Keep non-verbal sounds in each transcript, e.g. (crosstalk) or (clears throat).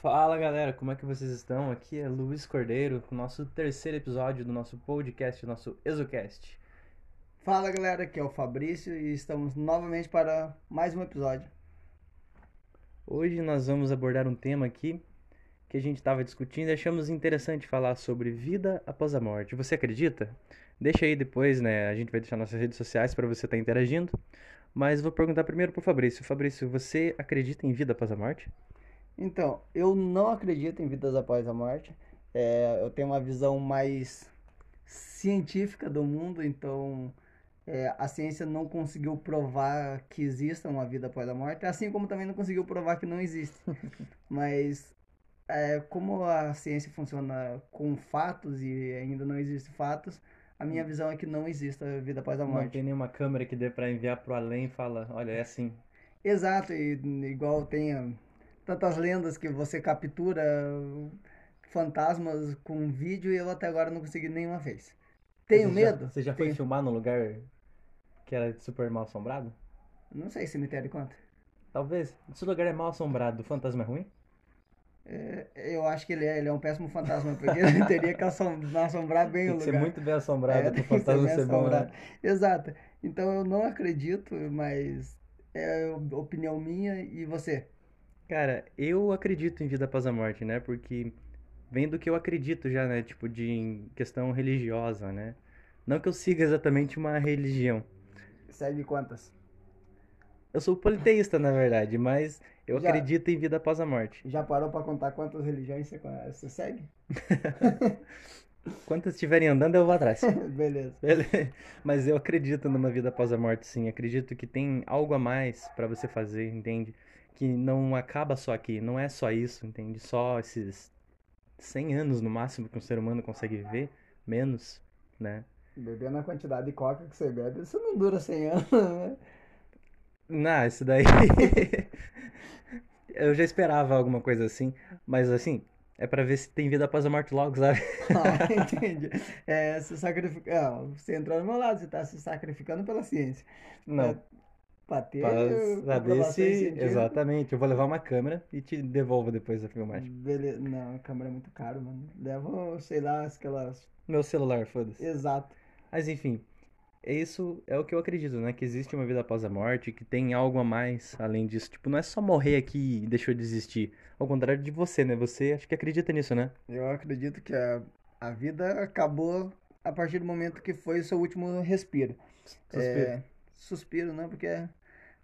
Fala galera, como é que vocês estão? Aqui é Luiz Cordeiro com o nosso terceiro episódio do nosso podcast, nosso ExoCast. Fala galera, aqui é o Fabrício e estamos novamente para mais um episódio. Hoje nós vamos abordar um tema aqui que a gente estava discutindo e achamos interessante falar sobre vida após a morte. Você acredita? Deixa aí depois, né? A gente vai deixar nossas redes sociais para você estar tá interagindo. Mas vou perguntar primeiro pro Fabrício. Fabrício, você acredita em vida após a morte? Então, eu não acredito em vidas após a morte. É, eu tenho uma visão mais científica do mundo, então é, a ciência não conseguiu provar que exista uma vida após a morte, assim como também não conseguiu provar que não existe. (laughs) Mas é, como a ciência funciona com fatos e ainda não existem fatos, a minha visão é que não existe a vida após a morte. Não tem nenhuma câmera que dê para enviar pro além e fala, olha, é assim. Exato, e igual tem tantas lendas que você captura fantasmas com vídeo e eu até agora não consegui nenhuma vez. Tenho você medo? Já, você já Tenho. foi filmar num lugar que era super mal assombrado? Não sei, cemitério conta. Talvez. Se o lugar é mal assombrado, o fantasma é ruim? É, eu acho que ele é, ele é um péssimo fantasma, porque ele (laughs) teria que assombrar bem tem o lugar. Ser muito bem assombrado é, para o (laughs) fantasma ser, ser bom, né? Exato. Então eu não acredito, mas é opinião minha e você? Cara, eu acredito em vida após a morte, né? Porque vem do que eu acredito já, né? Tipo, de questão religiosa, né? Não que eu siga exatamente uma religião. Segue quantas? Eu sou politeísta, na verdade, mas eu já, acredito em vida após a morte. Já parou para contar quantas religiões você, você segue? (laughs) Quantas estiverem andando, eu vou atrás. (laughs) Beleza. Beleza. Mas eu acredito numa vida após a morte, sim. Acredito que tem algo a mais para você fazer, entende? Que não acaba só aqui, não é só isso, entende? Só esses 100 anos no máximo que um ser humano consegue viver, menos, né? Bebendo a quantidade de coca que você bebe, isso não dura 100 anos, né? Não, isso daí. (laughs) eu já esperava alguma coisa assim, mas assim, é para ver se tem vida após a morte logo, sabe? ah, (laughs) entendi. É, se sacrifica... Ah, você entrou no meu lado, você tá se sacrificando pela ciência. Não. É, Pra ter saber se. Exatamente. Eu vou levar uma câmera e te devolvo depois da filmagem. Beleza. Não, a câmera é muito caro, mano. Leva, sei lá, aquelas. Meu celular, foda-se. Exato. Mas enfim. Isso é o que eu acredito, né? Que existe uma vida após a morte, que tem algo a mais além disso. Tipo, não é só morrer aqui e deixou de existir. Ao contrário de você, né? Você acho que acredita nisso, né? Eu acredito que a, a vida acabou a partir do momento que foi o seu último respiro. Suspiro. É, suspiro, né? Porque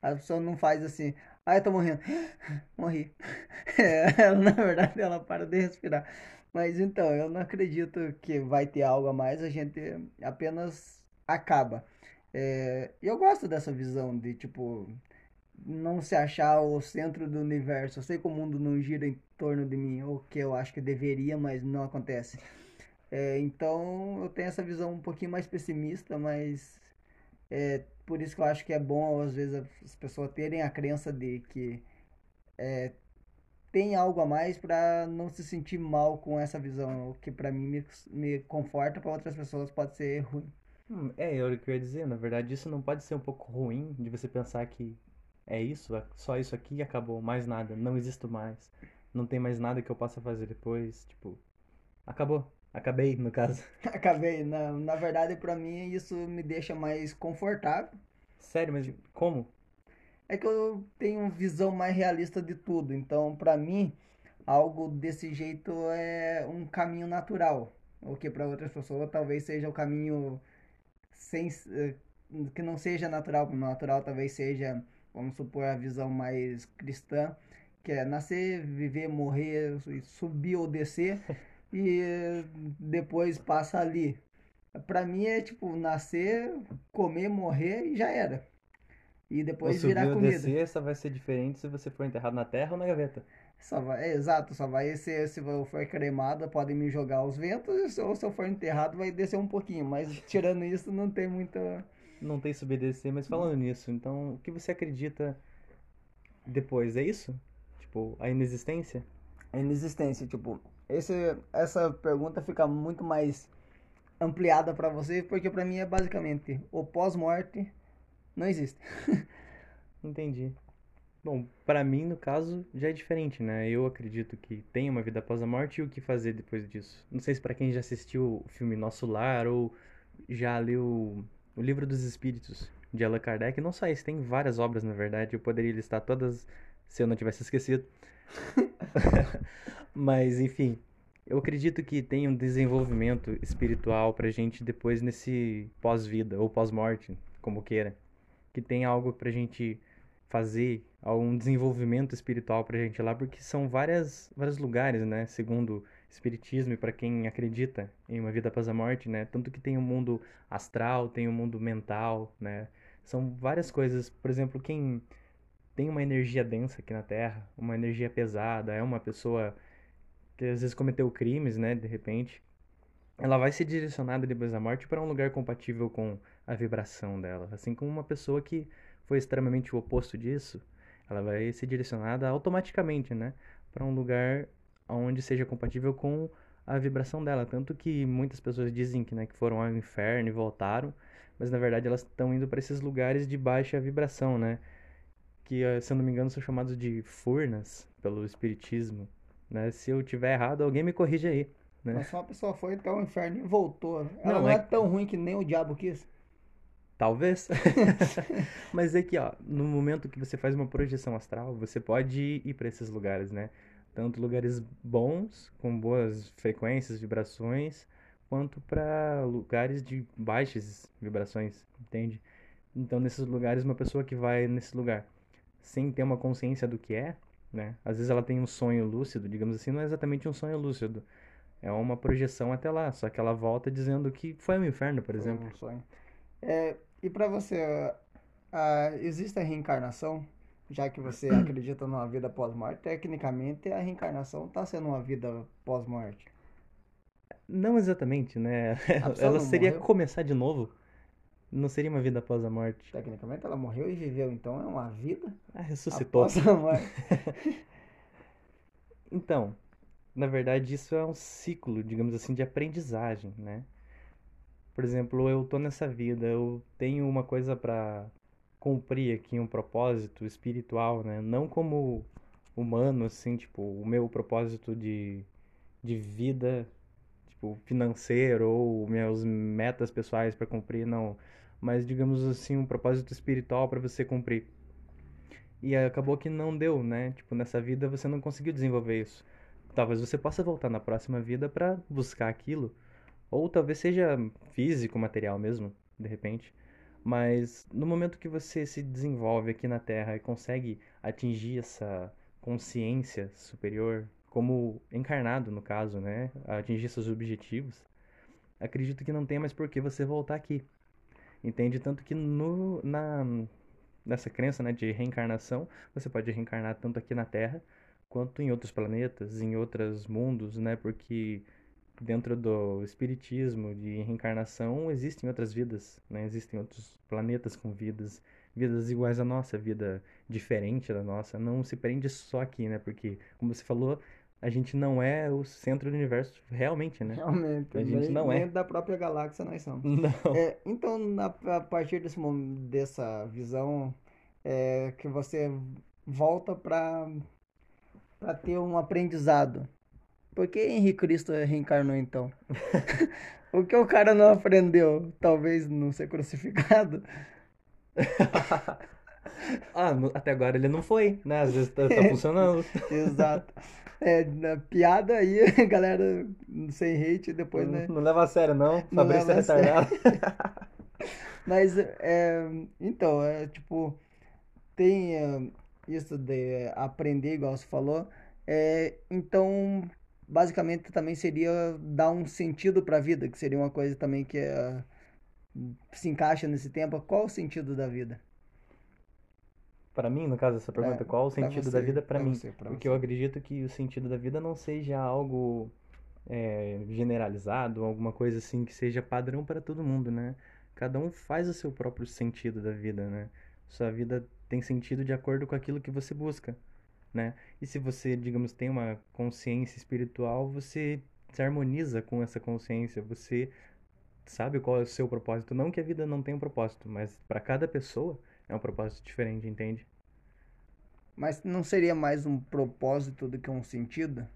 a pessoa não faz assim, ai, ah, tô morrendo. (gasps) Morri. (laughs) É, na verdade, ela para de respirar. Mas então, eu não acredito que vai ter algo a mais, a gente apenas acaba. É, eu gosto dessa visão de, tipo, não se achar o centro do universo. Eu sei que o mundo não gira em torno de mim, o que eu acho que deveria, mas não acontece. É, então, eu tenho essa visão um pouquinho mais pessimista, mas é, por isso que eu acho que é bom, às vezes, as pessoas terem a crença de que é, tem algo a mais para não se sentir mal com essa visão. O que para mim me, me conforta, para outras pessoas pode ser ruim. Hum, é, eu queria dizer, na verdade, isso não pode ser um pouco ruim de você pensar que é isso, é só isso aqui acabou, mais nada, não existo mais, não tem mais nada que eu possa fazer depois, tipo, acabou. Acabei, no caso. (laughs) Acabei. Na, na verdade, para mim, isso me deixa mais confortável. Sério, mas como? É que eu tenho uma visão mais realista de tudo. Então, para mim, algo desse jeito é um caminho natural. O que para outras pessoas talvez seja o caminho sem, eh, que não seja natural. Natural talvez seja, vamos supor, a visão mais cristã, que é nascer, viver, morrer, subir ou descer. (laughs) e depois passa ali. Pra mim é tipo nascer, comer, morrer e já era. E depois o virar comida. descer só vai ser diferente se você for enterrado na terra ou na gaveta. Só vai, é, exato, só vai ser se eu for cremado, podem me jogar aos ventos, ou se eu for enterrado vai descer um pouquinho, mas tirando (laughs) isso não tem muita não tem subir descer, mas falando nisso, então o que você acredita depois é isso? Tipo, a inexistência? A inexistência, tipo, esse, essa pergunta fica muito mais ampliada para você, porque para mim é basicamente o pós-morte não existe. (laughs) Entendi. Bom, para mim, no caso, já é diferente, né? Eu acredito que tem uma vida após a morte e o que fazer depois disso. Não sei se para quem já assistiu o filme Nosso Lar ou já leu o Livro dos Espíritos de Allan Kardec, não só esse, tem várias obras, na verdade, eu poderia listar todas se eu não tivesse esquecido. (laughs) Mas, enfim, eu acredito que tem um desenvolvimento espiritual pra gente depois nesse pós-vida ou pós-morte, como queira. Que tem algo pra gente fazer um desenvolvimento espiritual pra gente lá, porque são várias, vários lugares, né? Segundo espiritismo e para quem acredita em uma vida após a morte, né? Tanto que tem o um mundo astral, tem o um mundo mental, né? São várias coisas. Por exemplo, quem tem uma energia densa aqui na Terra, uma energia pesada, é uma pessoa que às vezes cometeu crimes, né? De repente, ela vai ser direcionada depois da morte para um lugar compatível com a vibração dela, assim como uma pessoa que foi extremamente o oposto disso, ela vai ser direcionada automaticamente, né, para um lugar onde seja compatível com a vibração dela. Tanto que muitas pessoas dizem que, né, que foram ao inferno e voltaram, mas na verdade elas estão indo para esses lugares de baixa vibração, né? Que, eh, se eu não me engano, são chamados de furnas pelo espiritismo, né? Se eu tiver errado, alguém me corrige aí. Né? Mas só uma pessoa foi até o inferno e voltou. Ela não, não é... é tão ruim que nem o diabo quis. Talvez. (laughs) (laughs) Mas é que, ó, no momento que você faz uma projeção astral, você pode ir para esses lugares, né? Tanto lugares bons, com boas frequências, vibrações, quanto para lugares de baixas vibrações, entende? Então, nesses lugares, uma pessoa que vai nesse lugar sem ter uma consciência do que é, né? Às vezes ela tem um sonho lúcido, digamos assim, não é exatamente um sonho lúcido. É uma projeção até lá, só que ela volta dizendo que foi um inferno, por exemplo. Um sonho. É, e para você, uh, existe a reencarnação? Já que você (clears throat) acredita numa vida pós-morte, tecnicamente a reencarnação está sendo uma vida pós-morte. Não exatamente, né? (laughs) Ela seria morreu. começar de novo. Não seria uma vida após a morte. Tecnicamente ela morreu e viveu, então é uma vida. Ah, ressuscitou. Após a morte. (laughs) então, na verdade, isso é um ciclo, digamos assim, de aprendizagem, né? Por exemplo, eu tô nessa vida, eu tenho uma coisa para cumprir aqui, um propósito espiritual, né? Não como humano, assim, tipo, o meu propósito de, de vida, tipo, financeiro ou meus metas pessoais para cumprir, não. Mas, digamos assim, um propósito espiritual para você cumprir. E acabou que não deu, né? Tipo, nessa vida você não conseguiu desenvolver isso. Talvez você possa voltar na próxima vida para buscar aquilo ou talvez seja físico, material mesmo, de repente. Mas no momento que você se desenvolve aqui na Terra e consegue atingir essa consciência superior, como encarnado no caso, né? Atingir seus objetivos, acredito que não tem mais por que você voltar aqui. Entende? Tanto que no, na, nessa crença né, de reencarnação, você pode reencarnar tanto aqui na Terra quanto em outros planetas, em outros mundos, né? Porque dentro do espiritismo de reencarnação existem outras vidas, né? Existem outros planetas com vidas, vidas iguais à nossa, vida diferente da nossa. Não se prende só aqui, né? Porque, como você falou, a gente não é o centro do universo realmente, né? Realmente. A gente nem, não é. da própria galáxia nós somos. (laughs) Não. É, então, na, a partir desse momento, dessa visão, é, que você volta para para ter um aprendizado por que Henrique Cristo reencarnou então? (laughs) o que o cara não aprendeu? Talvez não ser crucificado? (laughs) (laughs) ah, até agora ele não foi, né? Às vezes tá, tá (laughs) funcionando. Exato. É, na piada aí, (laughs) galera, sem hate, depois, não, né? Não leva a sério, não. não Fabrício é retardado. Mas, é, então, é tipo, tem é, isso de aprender, igual você falou. É, então, basicamente também seria dar um sentido para a vida, que seria uma coisa também que é, se encaixa nesse tempo. Qual o sentido da vida? Para mim, no caso dessa pergunta, é, qual o sentido você, da vida para mim? Você, Porque você. eu acredito que o sentido da vida não seja algo é, generalizado, alguma coisa assim que seja padrão para todo mundo, né? Cada um faz o seu próprio sentido da vida, né? Sua vida tem sentido de acordo com aquilo que você busca né? E se você, digamos, tem uma consciência espiritual, você se harmoniza com essa consciência, você sabe qual é o seu propósito. Não que a vida não tenha um propósito, mas para cada pessoa é um propósito diferente, entende? Mas não seria mais um propósito do que um sentido?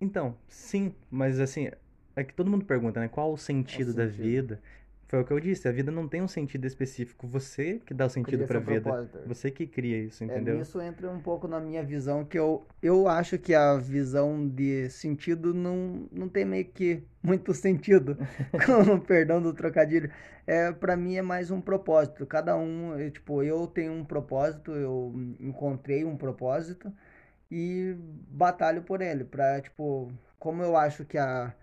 Então, sim, mas assim, é que todo mundo pergunta, né? Qual o sentido, da sentido? vida? Foi o que eu disse, a vida não tem um sentido específico. Você que dá o sentido pra seu vida. propósito. Você que cria isso, É, entendeu? nisso entra um pouco na minha visão, que eu, eu acho que a visão de sentido não, não tem meio que (laughs) muito sentido, (laughs) com o perdão do trocadilho. É, para mim é mais um propósito. Cada um, eu, tipo, eu tenho um propósito, eu encontrei um propósito e batalho por ele, pra, tipo, como eu acho que a,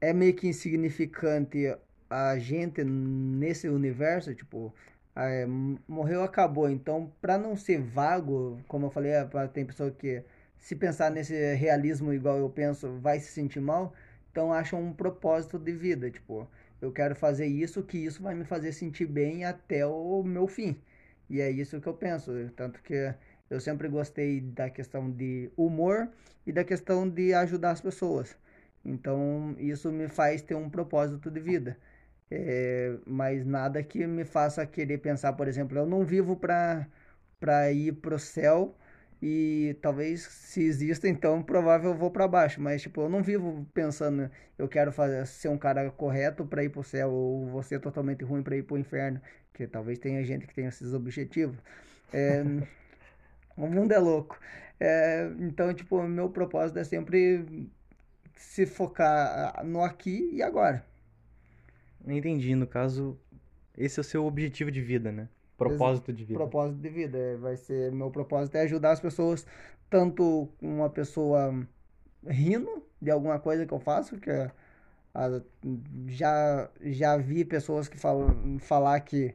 é meio que insignificante a gente nesse universo, tipo, é, morreu, acabou. Então, pra não ser vago, como eu falei, é, tem pessoa que, se pensar nesse realismo igual eu penso, vai se sentir mal. Então, acham um propósito de vida. Tipo, eu quero fazer isso, que isso vai me fazer sentir bem até o meu fim. E é isso que eu penso. Tanto que eu sempre gostei da questão de humor e da questão de ajudar as pessoas. Então, isso me faz ter um propósito de vida. É, mas nada que me faça querer pensar, por exemplo, eu não vivo para para ir céu e talvez se exista, então provável eu vou para baixo, mas tipo, eu não vivo pensando eu quero fazer ser um cara correto para ir pro céu ou vou ser totalmente ruim para ir pro inferno, que talvez tenha gente que tenha esses objetivos. É, (laughs) o mundo é louco. É, então, tipo, o meu propósito é sempre se focar ah, no aqui e agora. Entendi, no caso, esse é o seu objetivo de vida, né? Propósito de vida. propósito de vida. É, Vai ser meu propósito é ajudar as pessoas, tanto uma pessoa rindo de alguma coisa que eu faço, que é, a- já já vi pessoas que falam falar que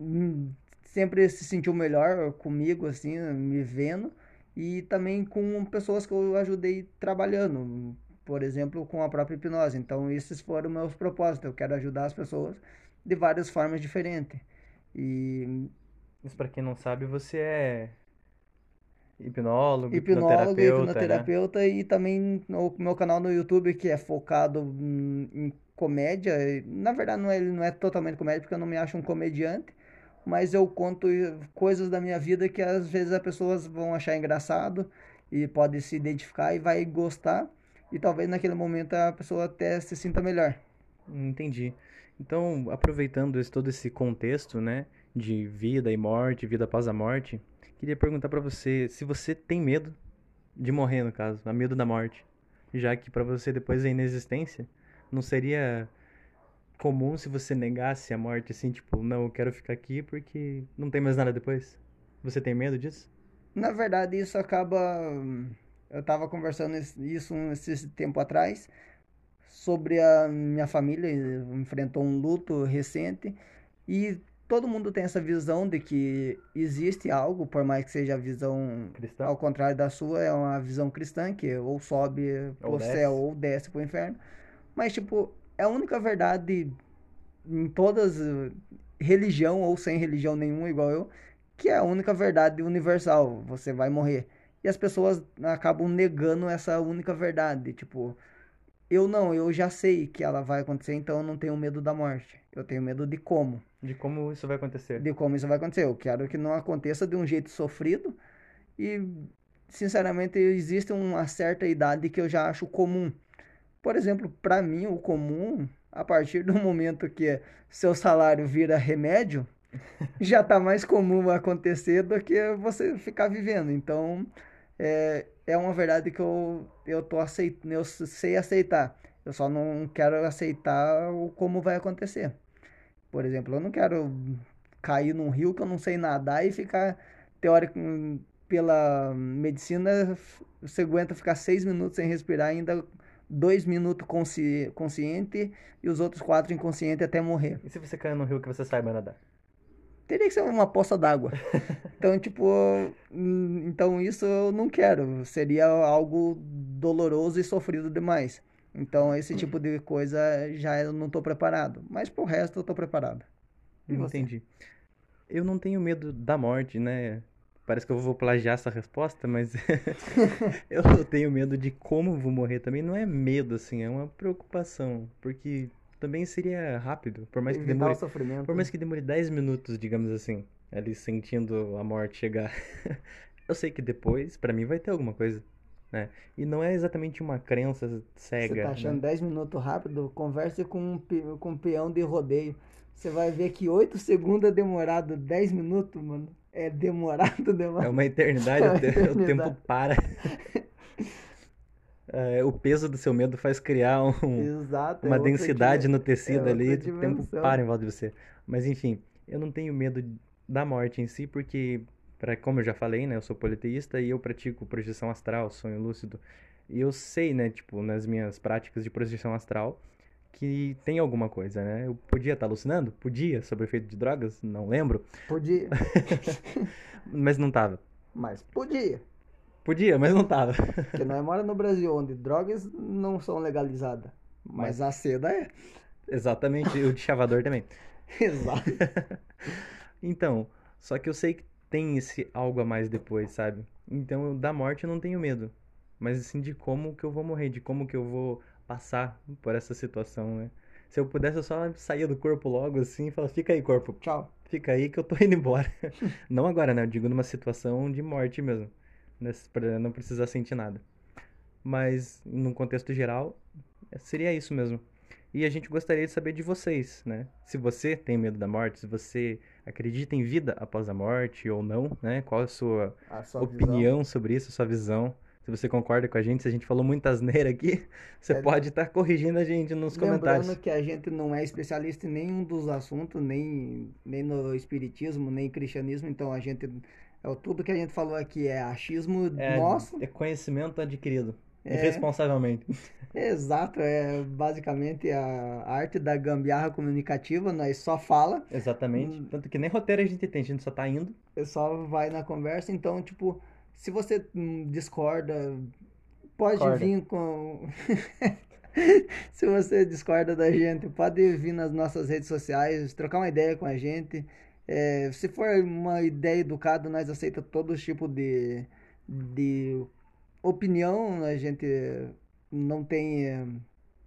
hum, sempre se sentiu melhor comigo assim, me vendo, e também com pessoas que eu ajudei trabalhando, por exemplo, com a própria hipnose. Então, esses foram meus propósitos. Eu quero ajudar as pessoas de várias formas diferentes. E Mas pra quem não sabe, você é hipnólogo, hipnólogo, hipnoterapeuta, né? e também o meu canal no YouTube que é focado em, comédia. Na verdade, não é, não é totalmente comédia porque eu não me acho um comediante, mas eu conto coisas da minha vida que às vezes as pessoas vão achar engraçado e pode se identificar e vai gostar. E talvez naquele momento a pessoa até se sinta melhor. Entendi. Então, aproveitando esse- todo esse contexto, né, de vida e morte, vida após a morte, queria perguntar pra você se você tem medo de morrer, no caso, a medo da morte, já que pra você depois da inexistência, não seria comum se você negasse a morte assim, tipo, não, eu quero ficar aqui porque não tem mais nada depois? Você tem medo disso? Na verdade, isso acaba. Eu estava conversando is- isso um- esse tempo atrás sobre a minha família, enfrentou um luto recente e todo mundo tem essa visão de que existe algo, por mais que seja a visão Cristão? ao contrário da sua, é uma visão cristã que ou sobe Ou pro desce. céu ou desce pro inferno. Mas, tipo, é a única verdade em todas, religião ou sem religião nenhuma, igual eu, que é a única verdade universal. Você vai morrer. E as pessoas acabam negando essa única verdade. Tipo, eu não, eu já sei que ela vai acontecer, então eu não tenho medo da morte. Eu tenho medo de como. De como isso vai acontecer? De como isso vai acontecer. Eu quero que não aconteça de um jeito sofrido. E, sinceramente, existe uma certa idade que eu já acho comum. Por exemplo, para mim, o comum, a partir do momento que seu salário vira remédio, (laughs) já tá mais comum acontecer do que você ficar vivendo. Então, é, é uma verdade que eu, eu tô aceitando, eu sei aceitar. Eu só não quero aceitar o como vai acontecer. Por exemplo, eu não quero cair num rio que eu não sei nadar e ficar, teórico, pela medicina, você aguenta ficar seis minutos sem respirar, ainda dois minutos consci, consciente e os outros quatro inconsciente até morrer. E se você cair no rio que você saiba nadar? Teria que ser uma poça d'água. (laughs) Então, tipo, então isso eu não quero. Seria algo doloroso e sofrido demais. Então, esse tipo de coisa já eu não tô preparado. Mas pro resto eu tô preparado. Entendi. Eu não tenho medo da morte, né? Parece que eu vou plagiar essa resposta, mas (laughs) (laughs) eu tenho medo de como vou morrer também. Não é medo, assim, é uma preocupação. Porque também seria rápido, por mais que Evitar demore, o sofrimento. por mais que demore 10 minutos, digamos assim. ali sentindo a morte chegar. (laughs) eu sei que depois, para mim, vai ter alguma coisa. Né? E não é exatamente uma crença cega. Você tá achando né? 10 minutos rápido? Converse com um, com um peão de rodeio. Você vai ver que 8 segundos é demorado, 10 minutos, mano. É demorado (laughs) demais. É uma eternidade, é uma eternidade. o tempo para. (laughs) É, o peso do seu medo faz criar um, (laughs) Exato, uma é densidade no tecido é ali, o tempo para em volta de você. Mas enfim, eu não tenho medo da morte em si, porque, pra, como eu já falei, né, eu sou politeísta e eu pratico projeção astral, sonho lúcido. E eu sei, né, tipo, nas minhas práticas de projeção astral, que tem alguma coisa, né? Eu podia estar alucinando? Podia, sobre efeito de drogas? Não lembro. Podia. (laughs) mas não tava. Mas podia. Podia, mas não tava. Porque nós mora no Brasil, onde drogas não são legalizadas. Mas, mas a seda é. Exatamente, e o de chavador também. (laughs) Exato. (laughs) então, só que eu sei que tem esse algo a mais depois, sabe? Então, da morte eu não tenho medo. Mas assim, de como que eu vou morrer, de como que eu vou passar por essa situação, né? Se eu pudesse, eu só saía do corpo logo assim e falava, fica aí, corpo. Tchau. Fica aí que eu tô (laughs) indo embora. não agora, né? Eu digo numa situação de morte mesmo para não precisar sentir nada. Mas, num contexto geral, seria isso mesmo. E a gente gostaria de saber de vocês, né? Se você tem medo da morte, se você acredita em vida após a morte ou não, né? Qual a sua, a sua opinião visão. sobre isso, a sua visão? Se você concorda com a gente, se a gente falou muita asneira aqui, (laughs) você é, pode estar tá corrigindo a gente nos lembrando comentários. Lembrando que a gente não é especialista em nenhum dos assuntos, nem, nem no espiritismo, nem cristianismo, então a gente tudo que a gente falou aqui é achismo é, nosso. É conhecimento adquirido. É, responsavelmente. (laughs) Exato, é basicamente a arte da gambiarra comunicativa, nós só fala. Exatamente. Hum, Tanto que nem roteiro a gente tem, a gente só tá indo. Só vai na conversa, então, tipo, se você hum, discorda, pode vir com. (laughs) se você discorda da gente, pode vir nas nossas redes sociais, trocar uma ideia com a gente. É, se for uma ideia educada, nós aceitamos todo tipo de, de opinião, a gente não tem é,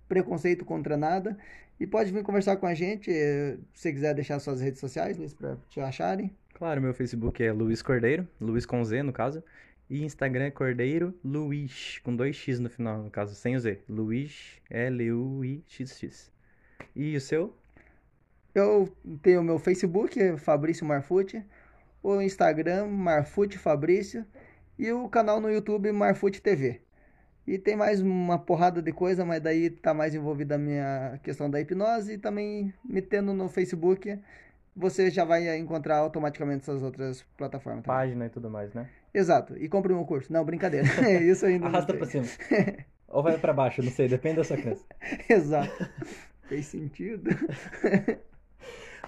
preconceito contra nada. E pode vir conversar com a gente, é, se você quiser deixar suas redes sociais, Luiz, para te acharem. Claro, meu Facebook é Luiz Cordeiro, Luiz com Z no caso. E Instagram é Cordeiro Luiz, com dois X no final, no caso, sem o Z. Luiz, L-U-I-X-X. E o seu? Eu tenho o meu Facebook, Fabrício Marfute, o Instagram, Marfute Fabrício, e o canal no YouTube, Marfute TV. E tem mais uma porrada de coisa, mas daí tá mais envolvida a minha questão da hipnose e também me tendo no Facebook, você já vai encontrar automaticamente essas outras plataformas. Também. Página e tudo mais, né? Exato. E compre um curso. Não, brincadeira. (laughs) (laughs) Isso ainda Arrasta pra cima. (laughs) Ou vai para baixo, não sei, depende da sua crença. Exato. Fez sentido.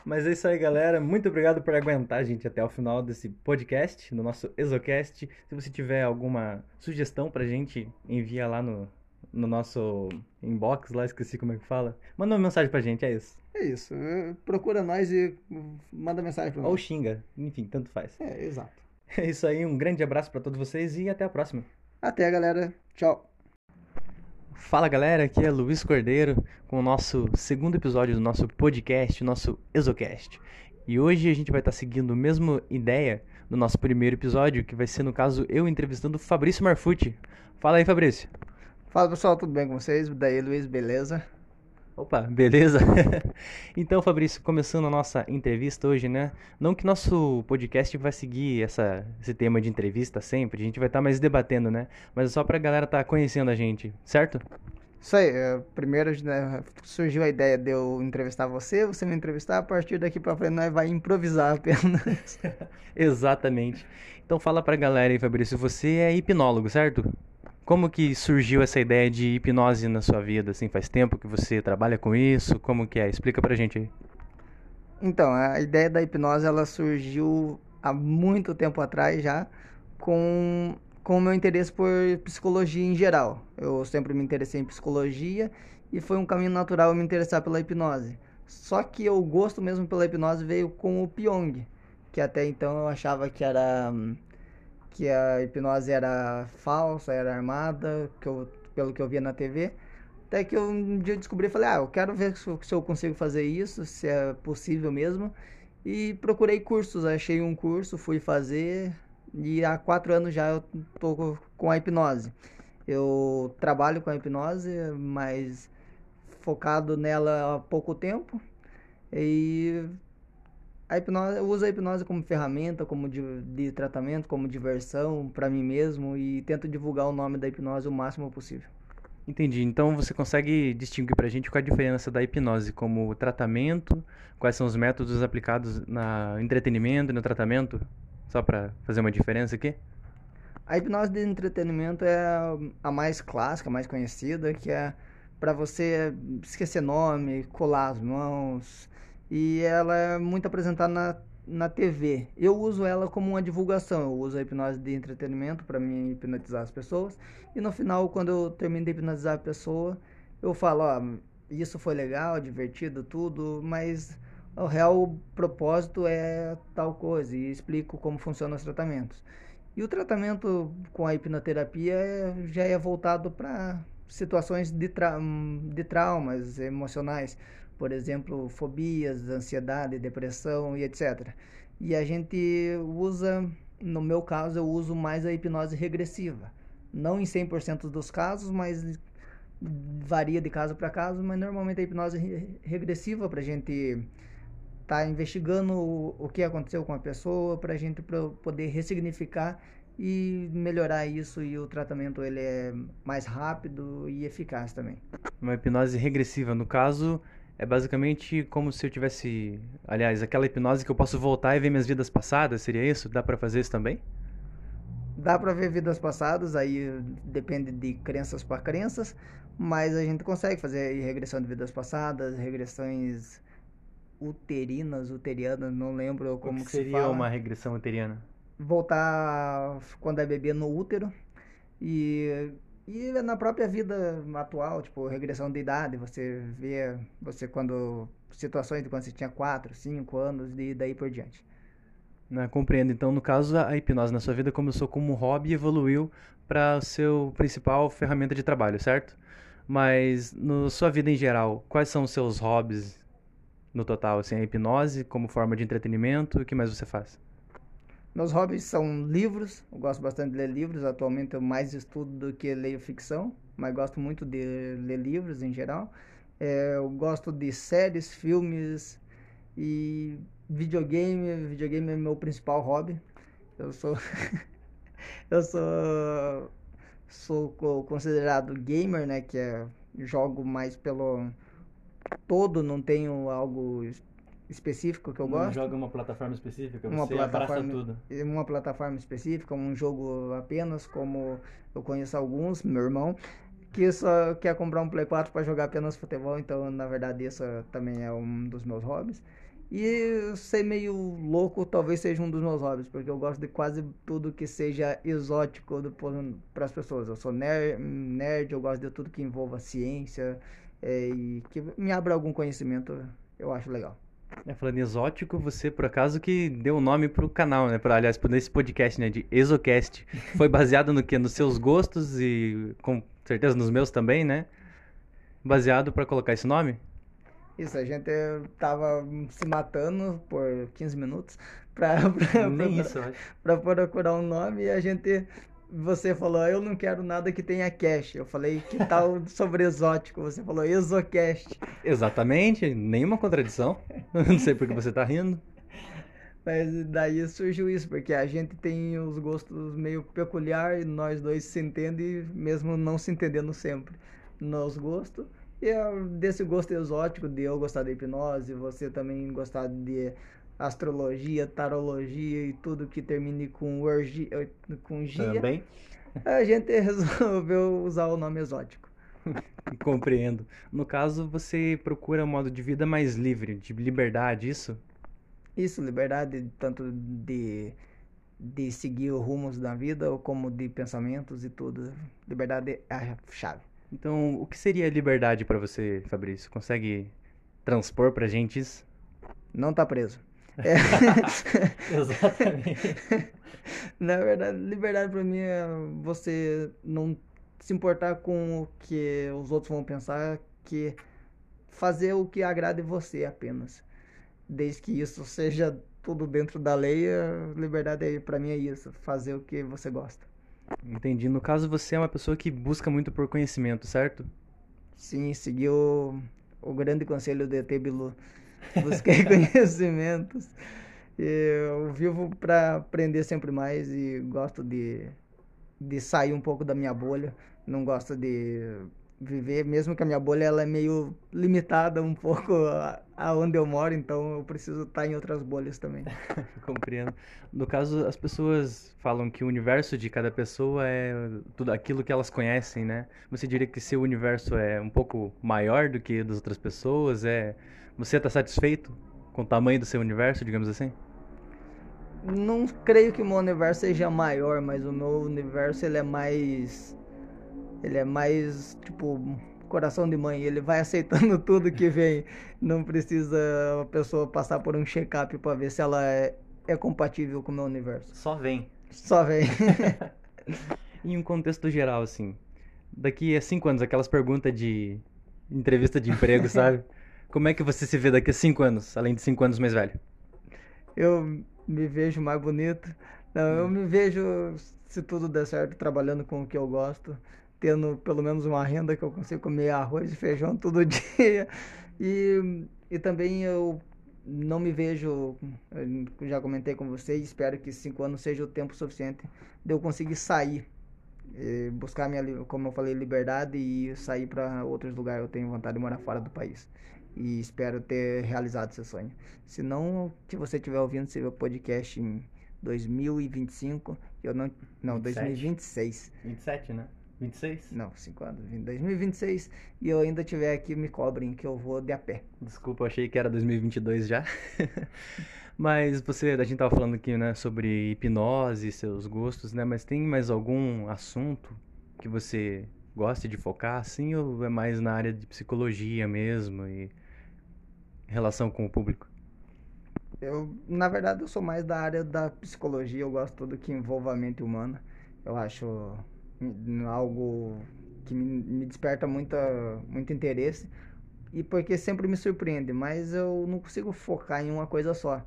Mas é isso aí, galera. Muito obrigado por aguentar a gente até o final desse podcast, no nosso Exocast. Se você tiver alguma sugestão pra gente, envia lá no, no nosso inbox, lá esqueci como é que fala. Manda uma mensagem pra gente, é isso. É isso. Procura nós e manda mensagem pra nós. Ou xinga, enfim, tanto faz. É, exato. (laughs) É isso aí, um grande abraço para todos vocês e até a próxima. Até, galera. Tchau. Fala galera, aqui é Luiz Cordeiro com o nosso segundo episódio do nosso podcast, nosso Exocast. E hoje a gente vai estar seguindo a mesma ideia do nosso primeiro episódio, que vai ser, no caso, eu entrevistando o Fabrício Marfucci. Fala aí, Fabrício. Fala pessoal, tudo bem com vocês? Daí, Luiz, beleza? Opa, beleza? (laughs) então, Fabrício, começando a nossa entrevista hoje, né? Não que nosso podcast vai seguir essa, esse tema de entrevista sempre, a gente vai estar mais debatendo, né? Mas é só pra galera estar tá conhecendo a gente, certo? Isso aí, é, primeiro né, surgiu a ideia de eu entrevistar você, você me entrevistar, a partir daqui pra frente nós vai improvisar apenas. (laughs) Exatamente. Então fala pra galera aí, Fabrício, você é hipnólogo, certo? Como que surgiu essa ideia de hipnose na sua vida? Assim, faz tempo que você trabalha com isso? Como que é? Explica pra gente aí. Então, a ideia da hipnose ela surgiu há muito tempo atrás já, com com o meu interesse por psicologia em geral. Eu sempre me interessei em psicologia e foi um caminho natural eu me interessar pela hipnose. Só que o gosto mesmo pela hipnose veio com o Pyong, que até então eu achava que era que a hipnose era falsa, era armada, que eu, pelo que eu via na TV. Até que eu, um dia eu descobri e falei, ah, eu quero ver se eu consigo fazer isso, se é possível mesmo. E procurei cursos, achei um curso, fui fazer e há quatro anos já eu tô com a hipnose. Eu trabalho com a hipnose, mas focado nela há pouco tempo e a hipnose, eu uso a hipnose como ferramenta, como de, de tratamento, como diversão para mim mesmo e tento divulgar o nome da hipnose o máximo possível. Entendi. Então você consegue distinguir para a gente qual é a diferença da hipnose como tratamento, quais são os métodos aplicados no entretenimento e no tratamento? Só para fazer uma diferença aqui? A hipnose de entretenimento é a mais clássica, a mais conhecida, que é para você esquecer nome, colar as mãos. E ela é muito apresentada na, na TV. Eu uso ela como uma divulgação. Eu uso a hipnose de entretenimento para me hipnotizar as pessoas. E no final, quando eu termino de hipnotizar a pessoa, eu falo: ó, isso foi legal, divertido, tudo, mas o real propósito é tal coisa. E explico como funcionam os tratamentos. E o tratamento com a hipnoterapia já é voltado para situações de, tra de traumas emocionais, por exemplo, fobias, ansiedade, depressão e etc. E a gente usa, no meu caso, eu uso mais a hipnose regressiva. Não em 100% dos casos, mas varia de caso para caso, mas normalmente a hipnose regressiva para a gente tá investigando o, o que aconteceu com a pessoa para a gente poder ressignificar e melhorar isso e o tratamento ele é mais rápido e eficaz também. Uma hipnose regressiva, no caso, é basicamente como se eu tivesse, aliás, aquela hipnose que eu posso voltar e ver minhas vidas passadas, seria isso? Dá para fazer isso também? Dá para ver vidas passadas, aí depende de crenças para crenças, mas a gente consegue fazer regressão de vidas passadas, regressões uterinas, uterianas, não lembro como o que, que seria se uma regressão uteriana? Voltar quando é bebê no útero e e na própria vida atual, tipo, regressão de idade, você vê você quando situações de quando você tinha 4, 5 anos e daí por diante. Não, compreendo. Então, no caso, a hipnose na sua vida começou como hobby e evoluiu para seu principal ferramenta de trabalho, certo? Mas, na sua vida em geral, quais são os seus hobbies no total? Assim, a hipnose como forma de entretenimento, o que mais você faz? Meus hobbies são livros, eu gosto bastante de ler livros. Atualmente eu mais estudo do que leio ficção, mas gosto muito de ler livros em geral. É, eu gosto de séries, filmes e videogame. Videogame é meu principal hobby. Eu sou (laughs) eu sou sou considerado gamer, né, que é jogo mais pelo todo, não tenho algo específico que eu gosto. Não joga uma plataforma específica, uma você plataforma, tudo. Uma plataforma específica, um jogo apenas, como eu conheço alguns, meu irmão, que só quer comprar um Play 4 para jogar apenas futebol, então na verdade isso também é um dos meus hobbies. E ser meio louco talvez seja um dos meus hobbies, porque eu gosto de quase tudo que seja exótico para as pessoas. Eu sou nerd, nerd, eu gosto de tudo que envolva ciência é, e que me abra algum conhecimento, eu acho legal. É, falando em exótico, você por acaso que deu o nome pro canal, né? Pra, aliás, nesse podcast, né? De Exocast. (laughs) Foi baseado no que? Nos seus gostos e com certeza nos meus também, né? Baseado para colocar esse nome? Isso, a gente tava se matando por 15 minutos pra, (laughs) pra, pra, pra, pra procurar um nome e a gente você falou, eu não quero nada que tenha cash. Eu falei, que tal (laughs) sobre exótico? Você falou, exocast. Exatamente, nenhuma contradição. (laughs) não sei por que você tá rindo. Mas daí surgiu isso, porque a gente tem os gostos meio peculiar e nós dois se entendem, mesmo não se entendendo sempre nos gostos. E desse gosto exótico de eu gostar de hipnose, você também gostar de astrologia, tarologia e tudo que termine com, orgia, com gia, Também. a gente (laughs) resolveu usar o nome exótico. (laughs) Compreendo. No caso, você procura um modo de vida mais livre, de liberdade, isso? Isso, liberdade tanto de, de seguir os rumos da vida, como de pensamentos e tudo. Liberdade é a chave. Então, o que seria liberdade para você, Fabrício? Consegue transpor pra gente isso? Não tá preso. É. (laughs) Exatamente. (laughs) Na verdade, liberdade para mim é você não se importar com o que os outros vão pensar, que fazer o que agrade você apenas. desde que isso seja tudo dentro da lei, a liberdade para mim é isso, fazer o que você gosta. Entendi. No caso, você é uma pessoa que busca muito por conhecimento, certo? Sim, segui o, grande conselho de ET Bilu. Busquei (laughs) conhecimentos. Eu vivo para aprender sempre mais e gosto de, de sair um pouco da minha bolha. Não gosto de viver, mesmo que a minha bolha ela é meio limitada um (laughs) pouco aonde eu moro, então eu preciso estar em outras bolhas também. (laughs) Compreendo. No caso, as pessoas falam que o universo de cada pessoa é tudo aquilo que elas conhecem, né? Você diria que seu universo é um pouco maior do que das outras pessoas? É você está satisfeito com o tamanho do seu universo, digamos assim? Não creio que o meu universo seja maior, mas o meu universo ele é mais ele é mais, tipo, coração de mãe. Ele vai (laughs) aceitando tudo que vem. Não precisa a pessoa passar por um check-up para ver se ela é, é compatível com o meu universo. Só vem. Só vem. (laughs) em um contexto geral, assim. Daqui a cinco anos, aquelas perguntas de entrevista de emprego, (laughs) sabe? Como é que você se vê daqui a cinco anos, além de cinco anos mais velho? Eu me vejo mais bonito. Não, eu hum. me vejo, se tudo der certo, trabalhando com o que eu gosto tendo pelo menos uma renda que eu consigo comer arroz e feijão todo (laughs) dia. E, e também eu não me vejo, já comentei com vocês, espero que cinco anos seja o tempo suficiente de eu conseguir sair, buscar minha, como eu falei, liberdade e sair para outros lugares. Eu tenho vontade de morar fora do país e espero ter realizado esse sonho. Se não, se você estiver ouvindo esse podcast em 2025, eu não, não, 27. 2026. 27, né? 26? Não, 5 anos. 2026 e eu ainda tiver aqui, me cobrem que eu vou de a pé. Desculpa, achei que era 2022 já. (laughs) Mas você, a gente tava falando aqui, né, sobre hipnose, seus gostos, né? Mas tem mais algum assunto que você gosta de focar, assim, ou é mais na área de psicologia mesmo e relação com o público? Eu, na verdade, eu sou mais da área da psicologia, eu gosto tudo que envolva a mente humana. Eu acho algo que me, desperta muita, muito interesse e porque sempre me surpreende, mas eu não consigo focar em uma coisa só.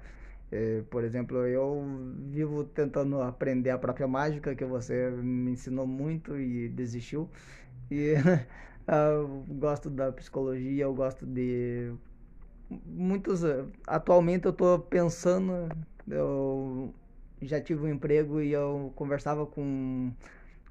É, por exemplo, eu vivo tentando aprender a própria mágica, que você me ensinou muito e desistiu. E (laughs) eu gosto da psicologia, eu gosto de muitos. Atualmente eu estou pensando, eu já tive um emprego e eu conversava com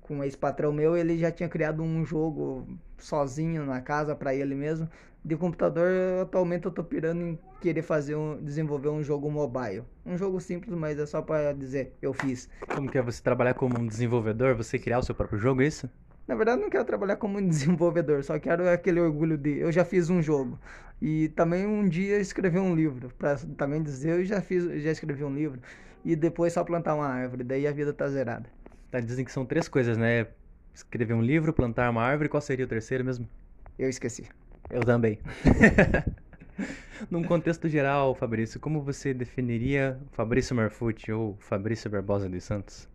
com um ex-patrão meu, ele já tinha criado um jogo sozinho na casa para ele mesmo. De computador, atualmente eu tô pirando em querer fazer um, desenvolver um jogo mobile. Um jogo simples, mas é só para dizer, eu fiz. Como que é você trabalhar como um desenvolvedor, você criar o seu próprio jogo, é isso? Na verdade, não quero trabalhar como um (laughs) desenvolvedor, só quero aquele orgulho de eu já fiz um jogo. E também um dia escrever um livro, para também dizer eu já fiz, já escrevi um livro e depois só plantar uma árvore, daí a vida tá zerada. Tá, dizem que são três coisas, né? Escrever um livro, plantar uma árvore, qual seria o terceiro mesmo? Eu esqueci. Eu também. (laughs) Num contexto geral, Fabrício, como você definiria Fabrício Marfucci ou Fabrício Barbosa dos Santos?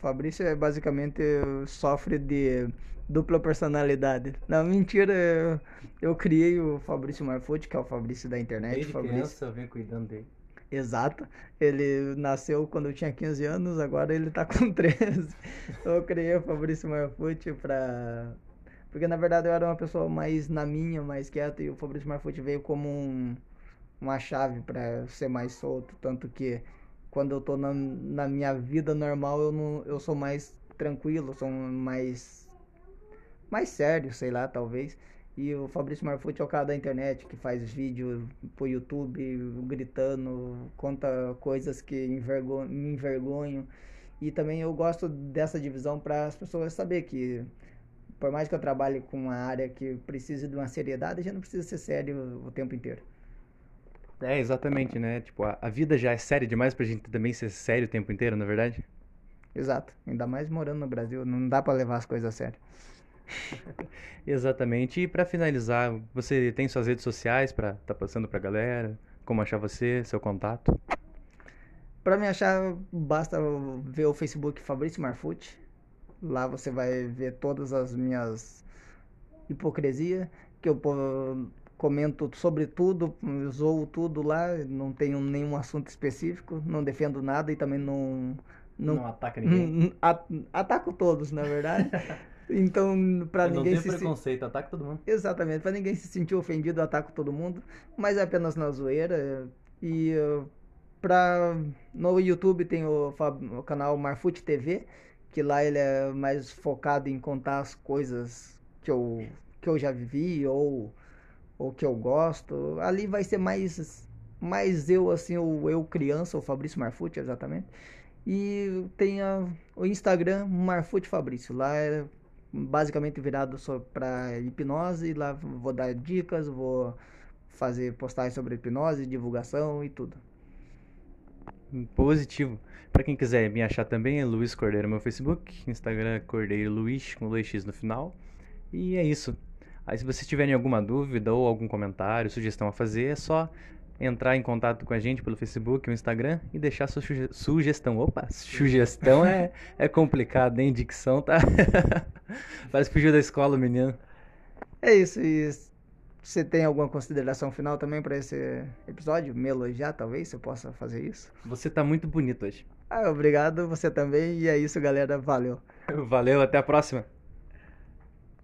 Fabrício é basicamente sofre de dupla personalidade. Não, mentira, eu, eu criei o Fabrício Marfucci, que é o Fabrício da internet. Desde Fabrício... criança eu venho cuidando dele. Exato. Ele nasceu quando eu tinha 15 anos, agora ele tá (laughs) com 13. eu criei o Fabrício Marfucci pra. Porque na verdade eu era uma pessoa mais na minha, mais quieta, e o Fabrício Marfucci veio como um, uma chave para ser mais solto. Tanto que quando eu tô na, na minha vida normal, eu, não, eu sou mais tranquilo, sou mais. mais sério, sei lá, talvez. E o Fabrício Marfucci é o cara da internet que faz vídeo pro YouTube gritando, conta coisas que envergon me envergonham. E também eu gosto dessa divisão para as pessoas saber que por mais que eu trabalhe com uma área que precise de uma seriedade, a gente não precisa ser sério o tempo inteiro. É, exatamente, né? Tipo, a, a vida já é séria demais pra gente também ser sério o tempo inteiro, na é verdade? Exato. Ainda mais morando no Brasil, não dá para levar as coisas a sério. (laughs) Exatamente. E para finalizar, você tem suas redes sociais para tá passando para a galera? Como achar você, seu contato? Para me achar, basta ver o Facebook Fabrício Marfucci. Lá você vai ver todas as minhas hipocrisia que eu comento sobre tudo, zoo tudo lá, não tenho nenhum assunto específico, não defendo nada e também não. Não, não ataca ninguém. (laughs) Ataco todos, na verdade. (laughs) Então, para ninguém não tem se preconceito, ataca todo mundo. Exatamente, para ninguém se sentir ofendido, ataco todo mundo, mas é apenas na zoeira. E uh, pra no YouTube tem o, o canal Marfute TV, que lá ele é mais focado em contar as coisas que eu que eu já vivi ou ou que eu gosto. Ali vai ser mais mais eu assim, o eu criança, o Fabrício Marfute, exatamente. E tem a, o Instagram Marfute Fabrício. Lá é basicamente virado para hipnose. Lá vou dar dicas, vou fazer postagens sobre hipnose, divulgação e tudo. Positivo. Para quem quiser me achar também é Luiz Cordeiro no meu Facebook, Instagram é Cordeiro Luiz com 2x no final. E é isso. Aí se vocês tiverem alguma dúvida ou algum comentário, sugestão a fazer, é só entrar em contato com a gente pelo Facebook ou Instagram e deixar sua suge sugestão. Opa, sugestão é, (laughs) é complicado, hein? Dicção tá. (laughs) Parece que fugiu da escola, menino. É isso, e você tem alguma consideração final também para esse episódio? Me elogiar, talvez, se eu possa fazer isso? Você tá muito bonito hoje. Ah, obrigado, você também, e é isso, galera. Valeu. Valeu, até a próxima.